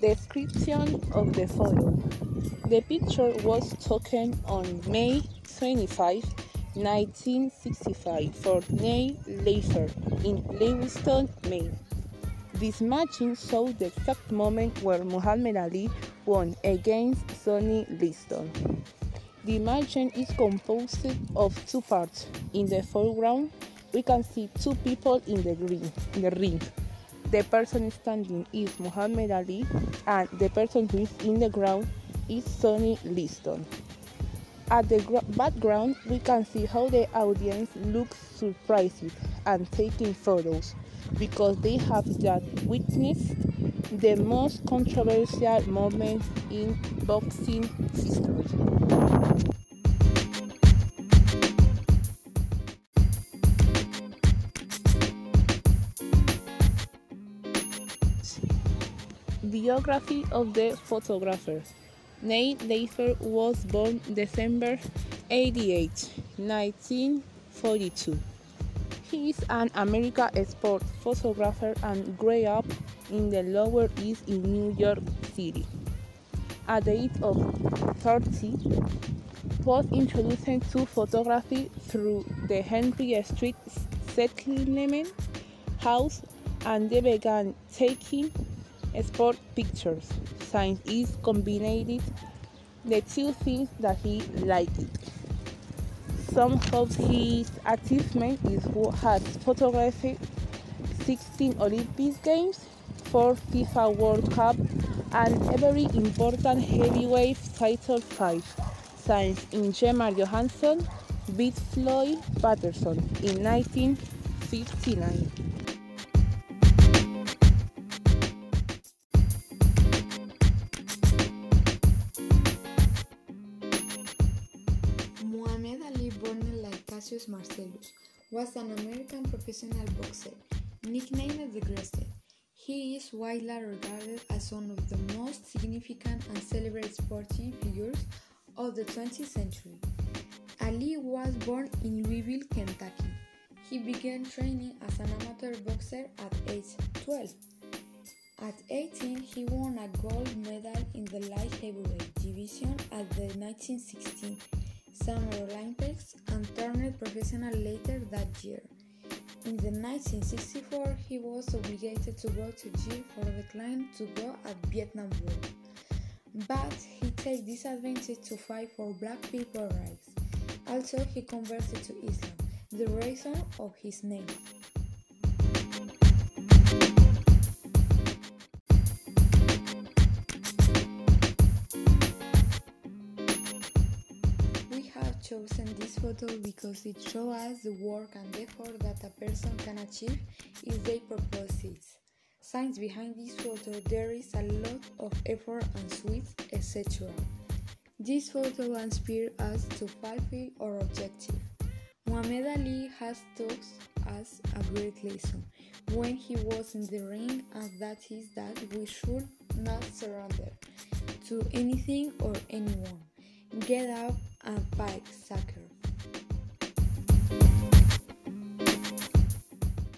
Description of the photo. The picture was taken on May 25, 1965 for Neil Leifer in Lewiston, Maine. This matching showed the exact moment where Muhammad Ali won against Sonny Liston. The matching is composed of two parts. In the foreground, we can see two people in the ring. In the ring. The person standing is Muhammad Ali, and the person who is in the ground is Sonny Liston. At the background, we can see how the audience looks surprised and taking photos because they have just witnessed the most controversial moment in boxing history. Biography of the photographer. Nate Leifer was born December 88, 1942. He is an American sport photographer and grew up in the Lower East in New York City. At the age of 30, was introduced to photography through the Henry Street Settlement House and they began taking sport pictures. Since is combined the two things that he liked. Some of his achievements is who has photographed 16 Olympic Games, 4 FIFA World Cup, and every important heavyweight title fight, since in Ingemar Johansson beat Floyd Patterson in 1959. Cassius Marcellus was an American professional boxer, nicknamed the Greatest. He is widely regarded as one of the most significant and celebrated sporting figures of the 20th century. Ali was born in Louisville, Kentucky. He began training as an amateur boxer at age 12. At 18, he won a gold medal in the light heavyweight division at the 1916 Summer Olympics and turned professional later that year. In the 1964, he was obligated to go to jail for declining to go at Vietnam War. But he takes this advantage to fight for black people rights. Also, he converted to Islam, the reason of his name. Chosen this photo because it shows us the work and effort that a person can achieve if they purpose it. Science behind this photo there is a lot of effort and sweat, etc. This photo inspires us to fulfill our objective. Muhammad Ali has taught us a great lesson when he was in the ring, and that is that we should not surrender to anything or anyone. Get up and Bike soccer.